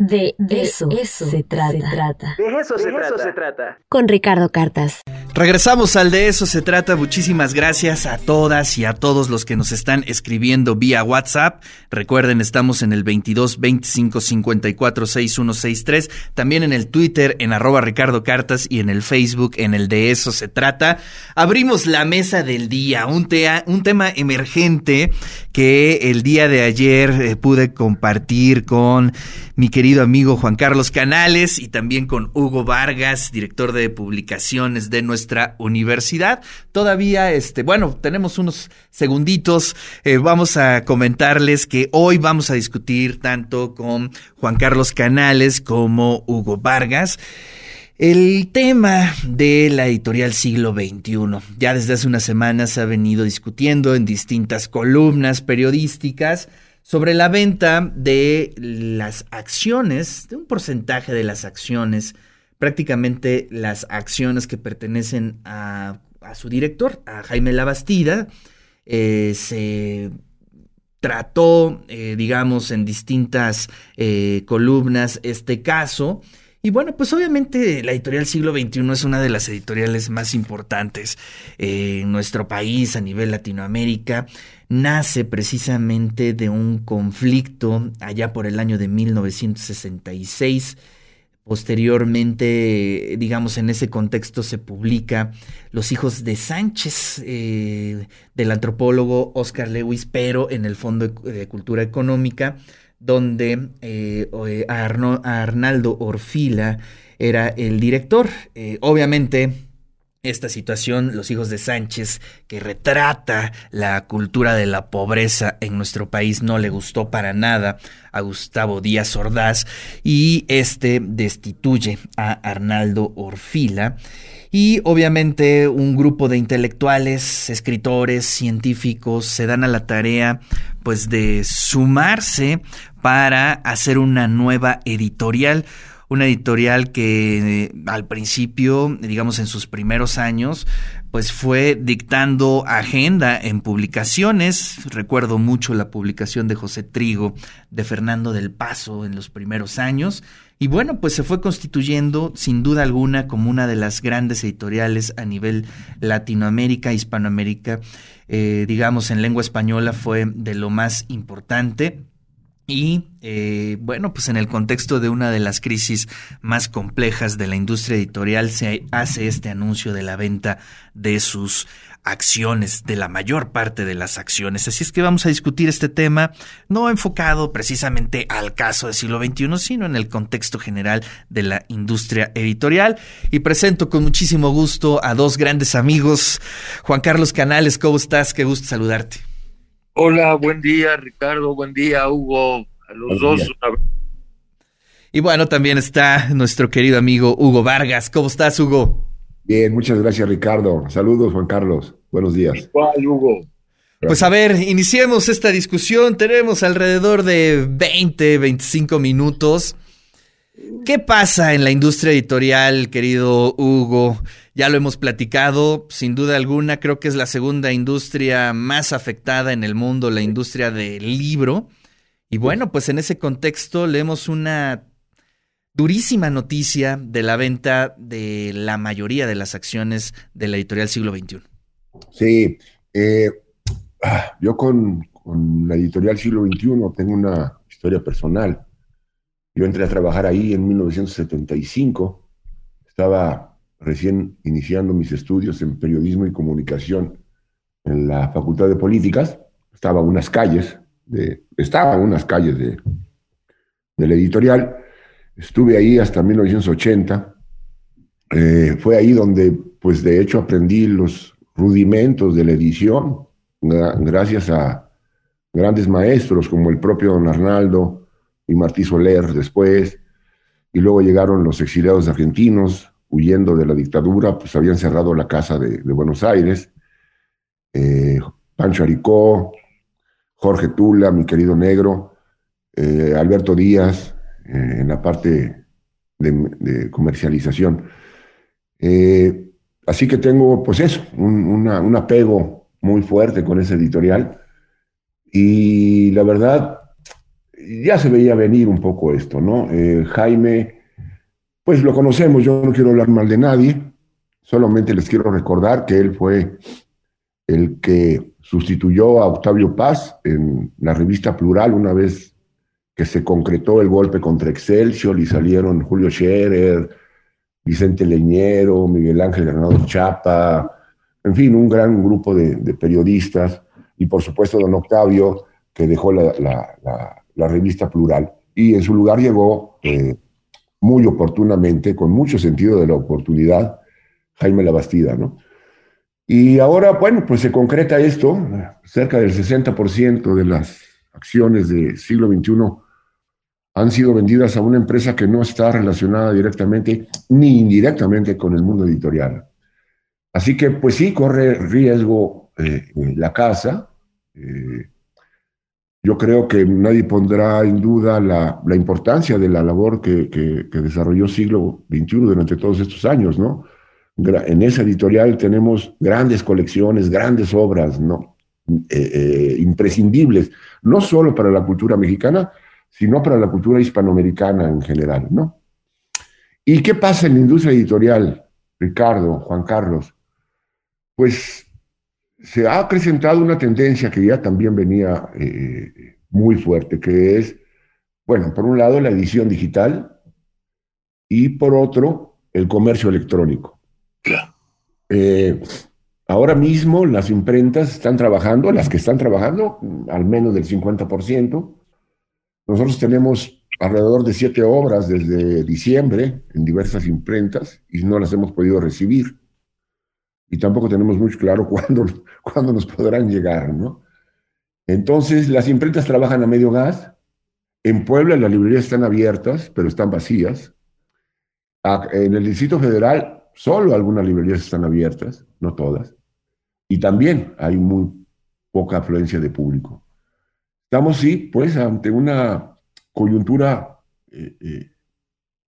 De, eso, se, trata. De eso, se, trata. Con Ricardo Cartas. Regresamos al de eso se trata. Muchísimas gracias a todas y a todos los que nos están escribiendo vía WhatsApp. Recuerden, estamos en el 22 25 54 6163. También en el Twitter, en arroba Ricardo Cartas y en el Facebook, en el de eso se trata. Abrimos la mesa del día, un, un tema emergente que el día de ayer eh, pude compartir con mi querido amigo Juan Carlos Canales y también con Hugo Vargas, director de publicaciones de nuestra universidad. Todavía, este, bueno, tenemos unos segunditos. Eh, vamos a comentarles que hoy vamos a discutir tanto con Juan Carlos Canales como Hugo Vargas. El tema de la editorial siglo XXI. Ya desde hace unas semanas se ha venido discutiendo en distintas columnas periodísticas sobre la venta de las acciones, de un porcentaje de las acciones, prácticamente las acciones que pertenecen a, su director, a Jaime Labastida. Eh, se trató, eh, digamos, en distintas eh, columnas este caso. Y bueno, pues obviamente la editorial siglo XXI es una de las editoriales más importantes en nuestro país, a nivel Latinoamérica nace precisamente de un conflicto allá por el año de 1966. Posteriormente, digamos, en ese contexto se publica Los hijos de Sánchez, eh, del antropólogo Oscar Lewis, pero en el Fondo de Cultura Económica, donde eh, Arnaldo Orfila era el director. Eh, obviamente, esta situación, Los hijos de Sánchez, que retrata la cultura de la pobreza en nuestro país, no le gustó para nada a Gustavo Díaz Ordaz y este destituye a Arnaldo Orfila. Y obviamente un grupo de intelectuales, escritores, científicos se dan a la tarea pues de sumarse para hacer una nueva editorial una editorial que eh, al principio, digamos en sus primeros años, pues fue dictando agenda en publicaciones. Recuerdo mucho la publicación de José Trigo, de Fernando del Paso en los primeros años. Y bueno, pues se fue constituyendo sin duda alguna como una de las grandes editoriales a nivel Latinoamérica, Hispanoamérica, eh, digamos en lengua española fue de lo más importante. Y eh, bueno, pues en el contexto de una de las crisis más complejas de la industria editorial se hace este anuncio de la venta de sus acciones, de la mayor parte de las acciones. Así es que vamos a discutir este tema, no enfocado precisamente al caso del siglo XXI, sino en el contexto general de la industria editorial. Y presento con muchísimo gusto a dos grandes amigos. Juan Carlos Canales, ¿cómo estás? Qué gusto saludarte. Hola, buen día Ricardo, buen día Hugo, a los dos. Y bueno, también está nuestro querido amigo Hugo Vargas. ¿Cómo estás, Hugo? Bien, muchas gracias Ricardo. Saludos, Juan Carlos. Buenos días. ¿Cuál, Hugo? Pues a ver, iniciemos esta discusión. Tenemos alrededor de 20, 25 minutos. ¿Qué pasa en la industria editorial, querido Hugo? Ya lo hemos platicado, sin duda alguna, creo que es la segunda industria más afectada en el mundo, la industria del libro. Y bueno, pues en ese contexto leemos una durísima noticia de la venta de la mayoría de las acciones de la editorial siglo XXI. Sí, eh, ah, yo con, con la editorial siglo XXI tengo una historia personal. Yo entré a trabajar ahí en 1975. Estaba recién iniciando mis estudios en periodismo y comunicación en la Facultad de Políticas, estaba unas calles, de, estaba unas calles de, del editorial, estuve ahí hasta 1980, eh, fue ahí donde, pues de hecho, aprendí los rudimentos de la edición, gracias a grandes maestros como el propio don Arnaldo y Martí Soler después, y luego llegaron los exiliados argentinos, huyendo de la dictadura, pues habían cerrado la casa de, Buenos Aires. Eh, Pancho Aricó, Jorge Tula, mi querido negro, eh, Alberto Díaz, eh, en la parte de, comercialización. así que tengo, pues eso, un, un apego muy fuerte con ese editorial. Y la verdad, ya se veía venir un poco esto, ¿no? Eh, Jaime, pues lo conocemos, yo no quiero hablar mal de nadie, solamente les quiero recordar que él fue el que sustituyó a Octavio Paz en la revista Plural una vez que se concretó el golpe contra Excelsior y salieron Julio Scherer, Vicente Leñero, Miguel Ángel Granado Chapa, en fin, un gran grupo de, periodistas y por supuesto don Octavio que dejó la, revista Plural y en su lugar llegó eh, muy oportunamente, con mucho sentido de la oportunidad, Jaime Labastida, ¿no? Y ahora, bueno, pues se concreta esto, cerca del 60% de las acciones del siglo XXI han sido vendidas a una empresa que no está relacionada directamente ni indirectamente con el mundo editorial. Así que, pues sí, corre riesgo eh, la casa. Eh, yo creo que nadie pondrá en duda la, importancia de la labor que, desarrolló Siglo XXI durante todos estos años, ¿no? En esa editorial tenemos grandes colecciones, grandes obras, ¿no? Eh, imprescindibles, no solo para la cultura mexicana, sino para la cultura hispanoamericana en general, ¿no? ¿Y qué pasa en la industria editorial, Ricardo, Juan Carlos? Pues se ha acrecentado una tendencia que ya también venía eh, muy fuerte, que es, bueno, por un lado la edición digital y por otro el comercio electrónico. Eh, ahora mismo las imprentas están trabajando, las que están trabajando, al menos del 50%, nosotros tenemos alrededor de siete obras desde diciembre en diversas imprentas y no las hemos podido recibir. Y tampoco tenemos muy claro cuándo, nos podrán llegar, ¿no? Entonces, las imprentas trabajan a medio gas. En Puebla las librerías están abiertas, pero están vacías. En el Distrito Federal, solo algunas librerías están abiertas, no todas. Y también hay muy poca afluencia de público. Estamos, sí, pues, ante una coyuntura, eh, eh,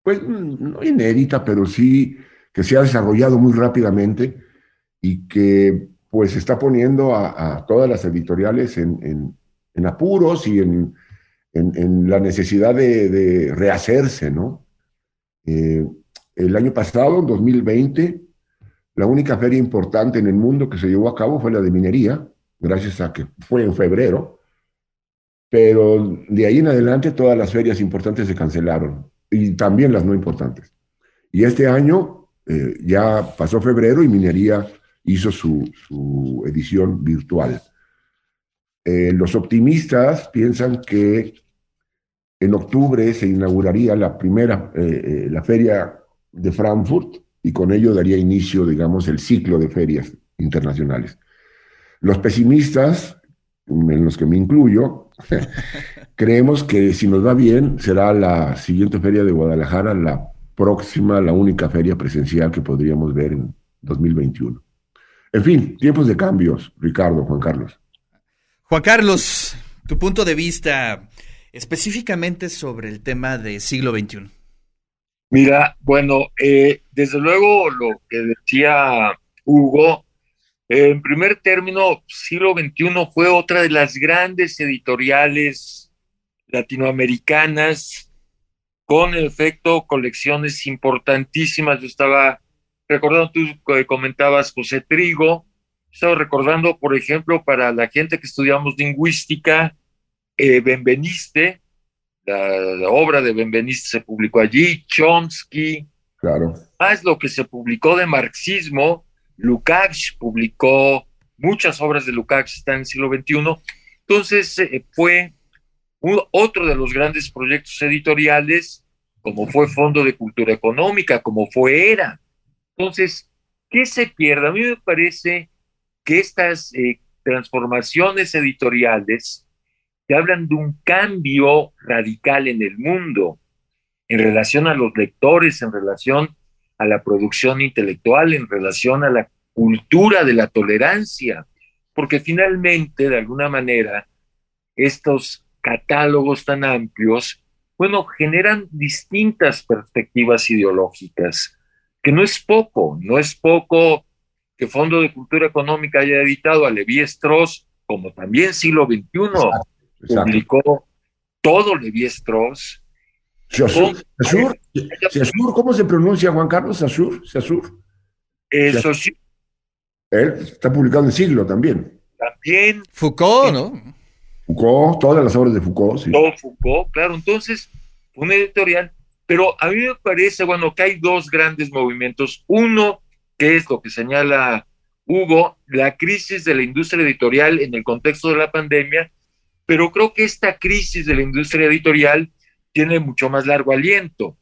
pues, no inédita, pero sí que se ha desarrollado muy rápidamente y que, pues, está poniendo a, todas las editoriales en, apuros y en, la necesidad de, rehacerse, ¿no? Eh, el año pasado, en 2020, la única feria importante en el mundo que se llevó a cabo fue la de minería, gracias a que fue en febrero, pero de ahí en adelante todas las ferias importantes se cancelaron y también las no importantes. Y este año eh, ya pasó febrero y Minería hizo su, edición virtual. Eh, los optimistas piensan que en octubre se inauguraría la primera, eh, la feria de Frankfurt y con ello daría inicio, digamos, el ciclo de ferias internacionales. Los pesimistas, en los que me incluyo, Creemos que si nos va bien, será la siguiente feria de Guadalajara, la próxima, la única feria presencial que podríamos ver en 2021. En fin, tiempos de cambios, Ricardo, Juan Carlos. Juan Carlos, tu punto de vista específicamente sobre el tema de siglo XXI. Mira, bueno, eh, desde luego lo que decía Hugo, en primer término, siglo XXI fue otra de las grandes editoriales latinoamericanas, con en efecto colecciones importantísimas. Yo estaba recordando, tú comentabas José Trigo, estaba recordando, por ejemplo, para la gente que estudiamos lingüística, eh, Benveniste, la, obra de Benveniste se publicó allí, Chomsky, claro. más lo que se publicó de marxismo, Lukács publicó muchas obras de Lukács, está en el siglo XXI. Entonces eh, fue otro de los grandes proyectos editoriales, como fue Fondo de Cultura Económica, como fue ERA. Entonces, ¿qué se pierde? A mí me parece que estas eh, transformaciones editoriales te hablan de un cambio radical en el mundo, en relación a los lectores, en relación a la producción intelectual, en relación a la cultura de la tolerancia, porque finalmente, de alguna manera, estos catálogos tan amplios, bueno, generan distintas perspectivas ideológicas, que no es poco, no es poco que Fondo de Cultura Económica haya editado a Levi Strauss, como también siglo XXI publicó todo Levi Strauss. ¿cómo se pronuncia Juan Carlos? Sasur, Sasur. Eso Él está publicado en siglo también. También. Foucault, ¿no? Foucault, todas las obras de Foucault, sí. Todo Foucault, claro. Entonces, un editorial. Pero a mí me parece, bueno, que hay dos grandes movimientos. Uno, que es lo que señala Hugo, la crisis de la industria editorial en el contexto de la pandemia, pero creo que esta crisis de la industria editorial tiene mucho más largo aliento,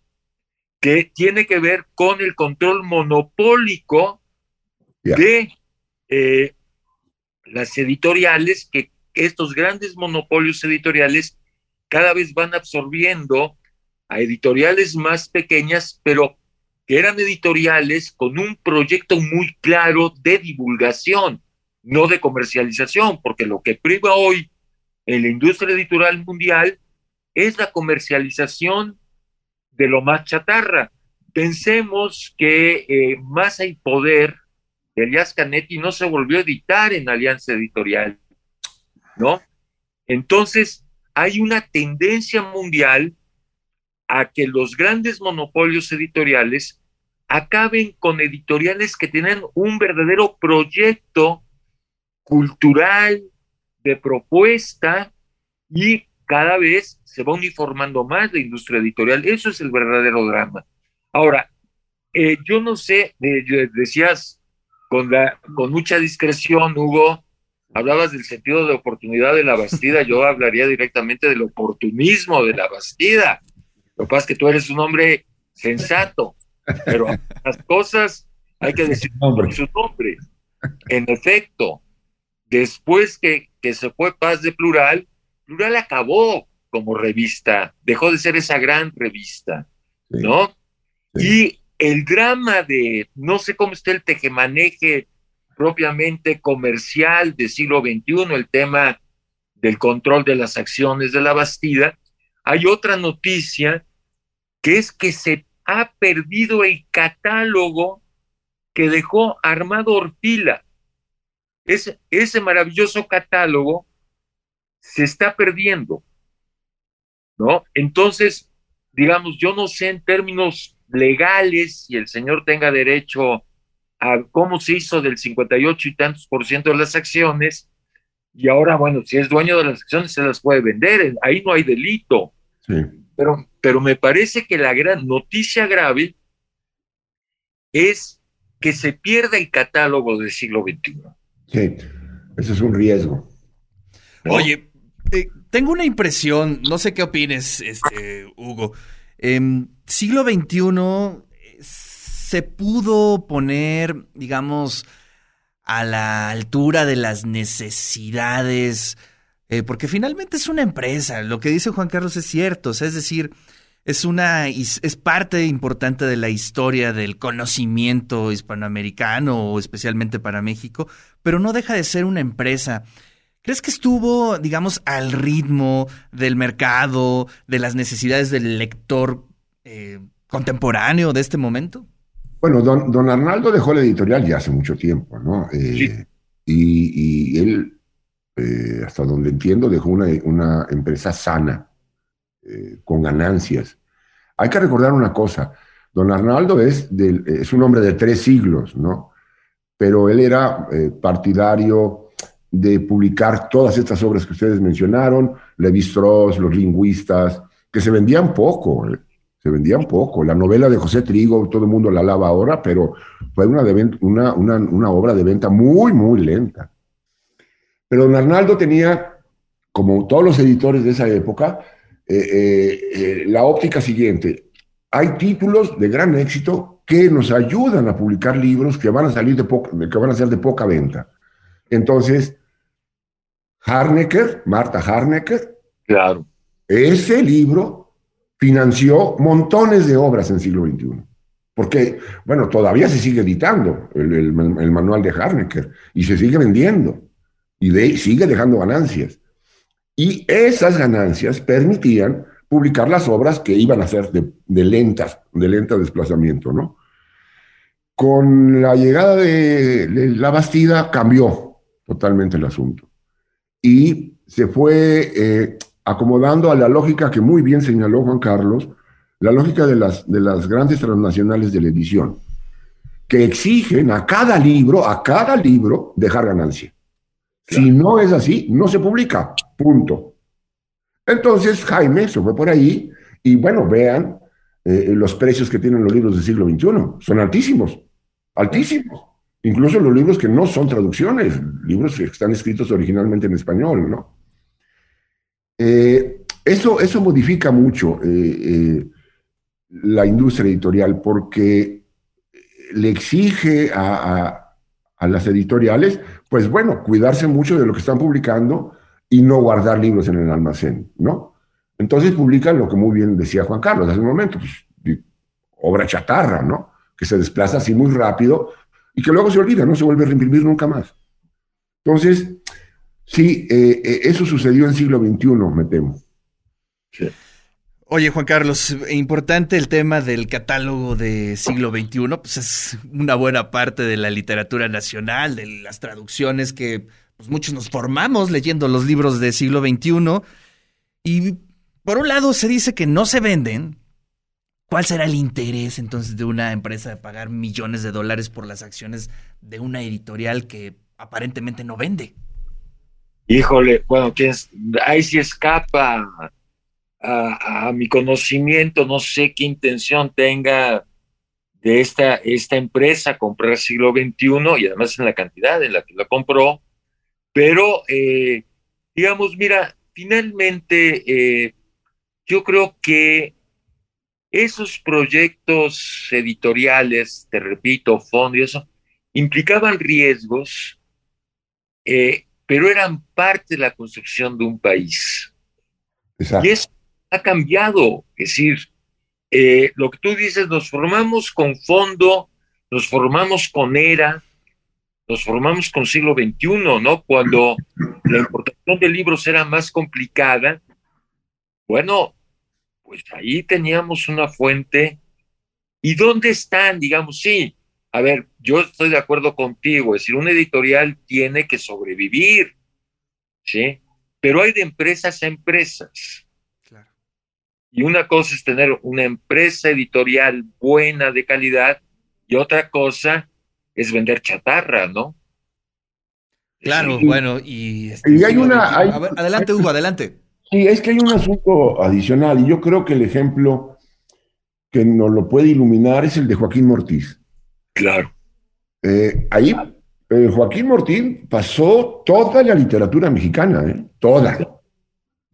que tiene que ver con el control monopólico de eh, las editoriales, que estos grandes monopolios editoriales cada vez van absorbiendo a editoriales más pequeñas, pero que eran editoriales con un proyecto muy claro de divulgación, no de comercialización, porque lo que priva hoy en la industria editorial mundial es la comercialización de lo más chatarra. Pensemos que eh, Masa y Poder de Elias Canetti no se volvió a editar en Alianza Editorial, ¿no? Entonces, hay una tendencia mundial a que los grandes monopolios editoriales acaben con editoriales que tienen un verdadero proyecto cultural, de propuesta, y cada vez se va uniformando más la industria editorial. Eso es el verdadero drama. Ahora, eh, yo no sé, decías con, la, con mucha discreción, Hugo, hablabas del sentido de oportunidad de la Bastida, yo hablaría directamente del oportunismo de la Bastida. Lo que pasa es que tú eres un hombre sensato, pero las cosas hay que decir por su nombre. En efecto, después que, que se fue Paz de Plural, Plural acabó como revista, dejó de ser esa gran revista, ¿no? Y el drama de, no sé cómo está el tejemaneje propiamente comercial del siglo XXI, el tema del control de las acciones de la Bastida, hay otra noticia que es que se ha perdido el catálogo que dejó Armado Ortila. Ese, ese maravilloso catálogo se está perdiendo, ¿no? Entonces, digamos, yo no sé en términos legales si el señor tenga derecho a cómo se hizo del 58 y tantos por ciento de las acciones, y ahora, bueno, si es dueño de las acciones, se las puede vender, ahí no hay delito. Pero, pero me parece que la gran noticia grave es que se pierda el catálogo del siglo XXI. Sí, eso es un riesgo. Oye, eh, tengo una impresión, no sé qué opines, este, Hugo. Em, siglo XXI se pudo poner, digamos, a la altura de las necesidades, eh, porque finalmente es una empresa. Lo que dice Juan Carlos es cierto, es decir, es una es parte importante de la historia del conocimiento hispanoamericano o especialmente para México, pero no deja de ser una empresa. ¿Crees que estuvo, digamos, al ritmo del mercado, de las necesidades del lector eh, contemporáneo de este momento? Bueno, don, don, Arnaldo dejó la editorial ya hace mucho tiempo, ¿no? Eh, y, él, eh, hasta donde entiendo, dejó una, empresa sana, eh, con ganancias. Hay que recordar una cosa, don Arnaldo es, es un hombre de tres siglos, ¿no? Pero él era partidario de publicar todas estas obras que ustedes mencionaron, Levi-Strauss, los lingüistas, que se vendían poco se vendían poco. La novela de José Trigo, todo el mundo la alaba ahora, pero fue una, una, una, obra de venta muy, muy lenta. Pero don Arnaldo tenía, como todos los editores de esa época, eh, eh, eh, la óptica siguiente. Hay títulos de gran éxito que nos ayudan a publicar libros que van a salir de poca, que van a ser de poca venta. Entonces, Harnecker, Marta Harnecker, claro. ese libro financió montones de obras en siglo XXI. Porque, bueno, todavía se sigue editando el, manual de Harnecker y se sigue vendiendo y sigue dejando ganancias. Y esas ganancias permitían publicar las obras que iban a ser de, lentas, de lenta desplazamiento, ¿no? Con la llegada de, la Bastida cambió totalmente el asunto. Y se fue eh, acomodando a la lógica que muy bien señaló Juan Carlos, la lógica de las, de las grandes transnacionales de la edición, que exigen a cada libro, a cada libro, dejar ganancia. Si no es así, no se publica. Punto. Entonces Jaime se fue por ahí y bueno, vean eh, los precios que tienen los libros del siglo XXI. Son altísimos, altísimos. Incluso los libros que no son traducciones, libros que están escritos originalmente en español, ¿no? Eh, eso, eso modifica mucho eh, la industria editorial porque le exige a, a las editoriales, pues bueno, cuidarse mucho de lo que están publicando y no guardar libros en el almacén, ¿no? Entonces publican lo que muy bien decía Juan Carlos hace un momento, pues, obra chatarra, ¿no? Que se desplaza así muy rápido y que luego se olvida, no se vuelve a reimprimir nunca más. Entonces, sí, eh, eh, eso sucedió en siglo XXI, me temo. Sí. Oye, Juan Carlos, importante el tema del catálogo de siglo XXI, pues es una buena parte de la literatura nacional, de las traducciones que pues, muchos nos formamos leyendo los libros de siglo XXI. Y por un lado se dice que no se venden. ¿Cuál será el interés entonces de una empresa de pagar millones de dólares por las acciones de una editorial que aparentemente no vende? Híjole, bueno, ahí sí escapa a, mi conocimiento, no sé qué intención tenga de esta, esta empresa comprar siglo XXI y además en la cantidad en la que la compró, pero eh, digamos, mira, finalmente eh, yo creo que esos proyectos editoriales, te repito, fondo y eso, implicaban riesgos, eh, pero eran parte de la construcción de un país. Y eso ha cambiado. Es decir, eh, lo que tú dices, nos formamos con fondo, nos formamos con era, nos formamos con siglo XXI, ¿no? Cuando la importación de libros era más complicada, bueno, pues ahí teníamos una fuente. ¿Y dónde están? Digamos, sí, a ver, yo estoy de acuerdo contigo, es decir, una editorial tiene que sobrevivir, ¿sí? Pero hay de empresas a empresas. Y una cosa es tener una empresa editorial buena, de calidad, y otra cosa es vender chatarra, ¿no? Claro, bueno, y... Este, y hay una... adelante, Hugo, adelante. Sí, es que hay un asunto adicional, y yo creo que el ejemplo que nos lo puede iluminar es el de Joaquín Mortiz. Claro. Eh, ahí eh, Joaquín Mortiz pasó toda la literatura mexicana, ¿eh? toda.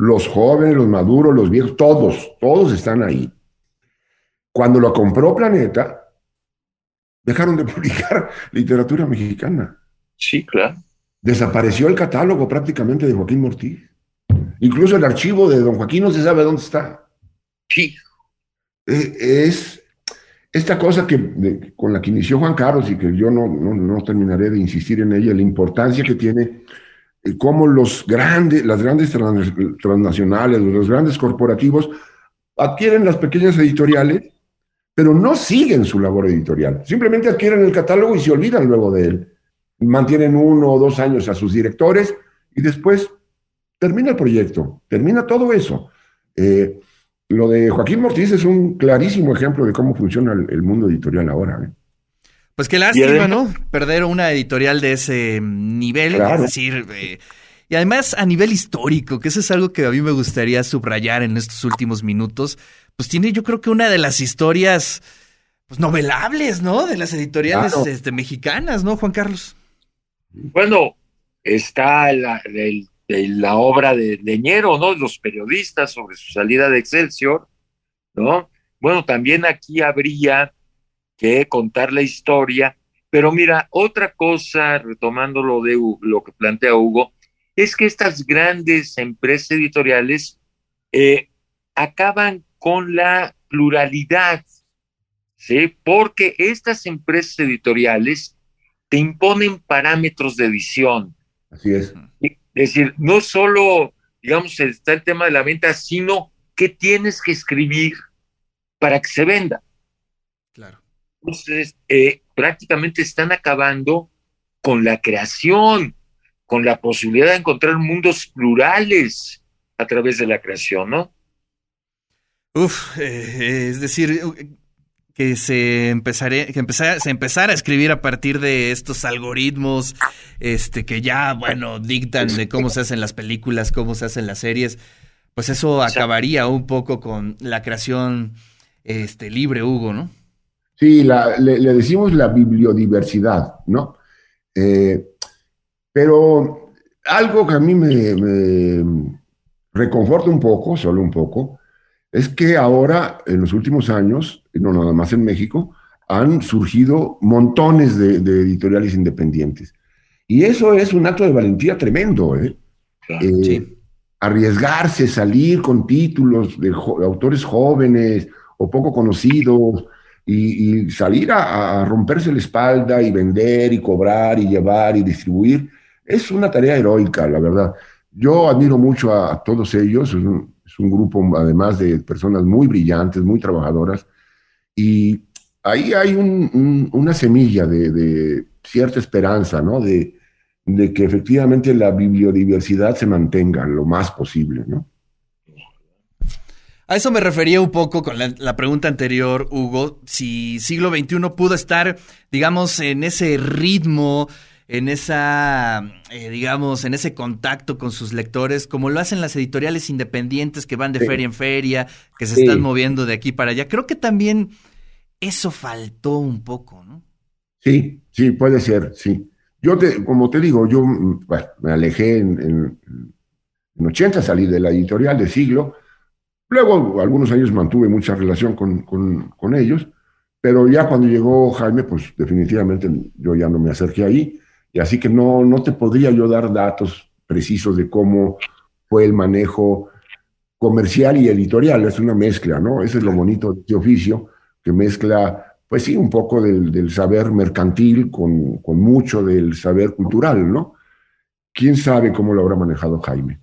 Los jóvenes, los maduros, los viejos, todos, todos están ahí. Cuando lo compró Planeta, dejaron de publicar literatura mexicana. Sí, claro. Desapareció el catálogo prácticamente de Joaquín Mortiz. Incluso el archivo de don Joaquín no se sabe dónde está. Sí. Eh, es esta cosa que, con la que inició Juan Carlos y que yo no, no terminaré de insistir en ella, la importancia que tiene cómo los grandes, las grandes transnacionales, los grandes corporativos adquieren las pequeñas editoriales, pero no siguen su labor editorial. Simplemente adquieren el catálogo y se olvidan luego de él. Mantienen uno o dos años a sus directores y después termina el proyecto, termina todo eso. Eh, lo de Joaquín Mortiz es un clarísimo ejemplo de cómo funciona el, mundo editorial ahora. ¿eh? Pues qué lástima, ¿no? Perder una editorial de ese nivel, es decir, eh, y además a nivel histórico, que eso es algo que a mí me gustaría subrayar en estos últimos minutos, pues tiene yo creo que una de las historias pues novelables, ¿no? De las editoriales este, mexicanas, ¿no, Juan Carlos? Bueno, está la, la obra de Leñero, ¿no? Los periodistas sobre su salida de Excelsior, ¿no? Bueno, también aquí habría que contar la historia. Pero mira, otra cosa, retomando lo de lo que plantea Hugo, es que estas grandes empresas editoriales eh, acaban con la pluralidad, ¿sí? Porque estas empresas editoriales te imponen parámetros de edición. Así es. Es decir, no solo, digamos, está el tema de la venta, sino que tienes que escribir para que se venda. Entonces, eh, prácticamente están acabando con la creación, con la posibilidad de encontrar mundos plurales a través de la creación, ¿no? Uf, eh, es decir, que se empezaré, que empezara, se empezara a escribir a partir de estos algoritmos, este, que ya, bueno, dictan de cómo se hacen las películas, cómo se hacen las series, pues eso acabaría un poco con la creación, este, libre, Hugo, ¿no? Sí, le, decimos la bibliodiversidad, ¿no? Eh, pero algo que a mí me reconforta un poco, solo un poco, es que ahora, en los últimos años, no nada más en México, han surgido montones de, editoriales independientes. Y eso es un acto de valentía tremendo, ¿eh? eh arriesgarse, salir con títulos de, autores jóvenes o poco conocidos y, salir a, romperse la espalda y vender y cobrar y llevar y distribuir, es una tarea heroica, la verdad. Yo admiro mucho a, todos ellos, es un grupo además de personas muy brillantes, muy trabajadoras, y ahí hay una semilla de, cierta esperanza, ¿no? De, que efectivamente la bibliodiversidad se mantenga lo más posible, ¿no? A eso me refería un poco con la, la, pregunta anterior, Hugo, si siglo XXI pudo estar, digamos, en ese ritmo en esa, eh, digamos, en ese contacto con sus lectores, como lo hacen las editoriales independientes que van de feria en feria, que se están moviendo de aquí para allá. Creo que también eso faltó un poco, ¿no? Sí, sí, puede ser, sí. Yo, te, como te digo, yo bueno, me alejé en, en, en 80, salí de la editorial de siglo. Luego, algunos años mantuve mucha relación con, con, con ellos, pero ya cuando llegó Jaime, pues definitivamente yo ya no me acerqué ahí y así que no, no te podría yo dar datos precisos de cómo fue el manejo comercial y editorial, es una mezcla, ¿no? Ese es lo bonito de este oficio, que mezcla, pues sí, un poco del, saber mercantil con, con, mucho del saber cultural, ¿no? ¿Quién sabe cómo lo habrá manejado Jaime?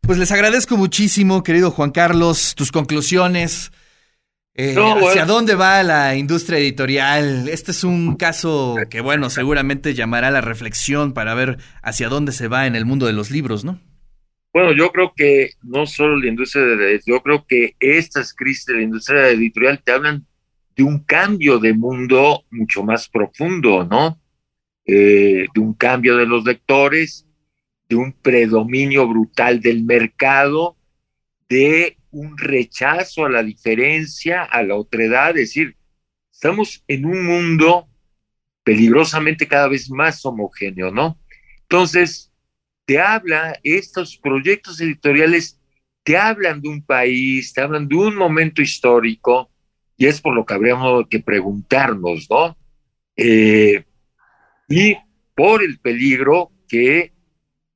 Pues les agradezco muchísimo, querido Juan Carlos, tus conclusiones, eh, ¿Hacia dónde va la industria editorial? Este es un caso que, bueno, seguramente llamará la reflexión para ver hacia dónde se va en el mundo de los libros, ¿no? Bueno, yo creo que no solo la industria de yo creo que estas crisis de la industria editorial te hablan de un cambio de mundo mucho más profundo, ¿no? Eh, de un cambio de los lectores, de un predominio brutal del mercado, de un rechazo a la diferencia, a la otredad, es decir, estamos en un mundo peligrosamente cada vez más homogéneo, ¿no? Entonces, te habla, estos proyectos editoriales te hablan de un país, te hablan de un momento histórico, y es por lo que habríamos que preguntarnos, ¿no? Eh, y por el peligro que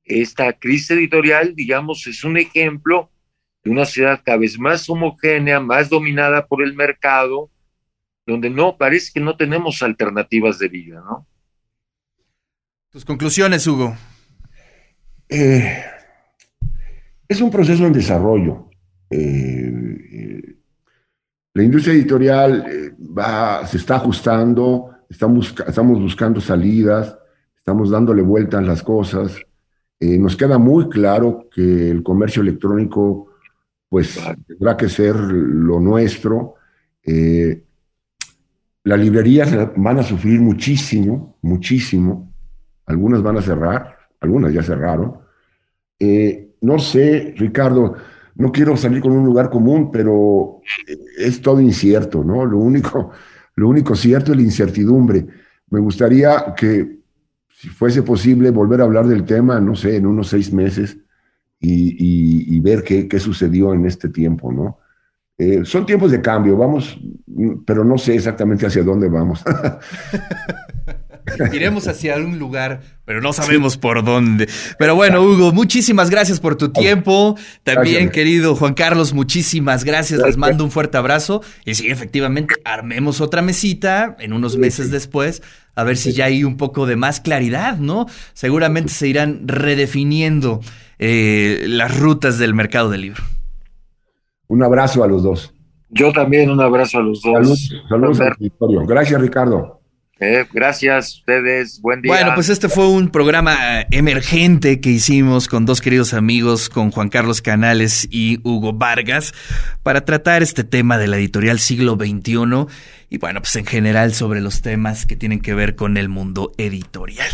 esta crisis editorial, digamos, es un ejemplo de una ciudad cada vez más homogénea, más dominada por el mercado, donde no parece que no tenemos alternativas de vida, ¿no? Tus conclusiones, Hugo. Eh, es un proceso en desarrollo. Eh, eh, la industria editorial va, se está ajustando, estamos, estamos buscando salidas, estamos dándole vueltas a las cosas. Nos queda muy claro que el comercio electrónico pues tendrá que ser lo nuestro. Eh, las librerías van a sufrir muchísimo, muchísimo. Algunas van a cerrar, algunas ya cerraron. Eh, no sé, Ricardo, no quiero salir con un lugar común, pero es todo incierto, ¿no? Lo único, lo único cierto es la incertidumbre. Me gustaría que, si fuese posible, volver a hablar del tema, no sé, en unos seis meses, y, ver qué, sucedió en este tiempo, ¿no? Eh, son tiempos de cambio, vamos, pero no sé exactamente hacia dónde vamos. Iremos hacia un lugar, pero no sabemos por dónde. Pero bueno, Hugo, muchísimas gracias por tu tiempo. También, querido Juan Carlos, muchísimas gracias. Les mando un fuerte abrazo. Y sí, efectivamente, armemos otra mesita en unos meses después, a ver si ya hay un poco de más claridad, ¿no? Seguramente se irán redefiniendo eh, las rutas del mercado del libro. Un abrazo a los dos. Yo también un abrazo a los dos. Saludos, saludos Gracias, Ricardo. Eh, gracias a ustedes, buen día. Bueno, pues este fue un programa eh, emergente que hicimos con dos queridos amigos, con Juan Carlos Canales y Hugo Vargas, para tratar este tema de la editorial siglo XXI y bueno, pues en general sobre los temas que tienen que ver con el mundo editorial.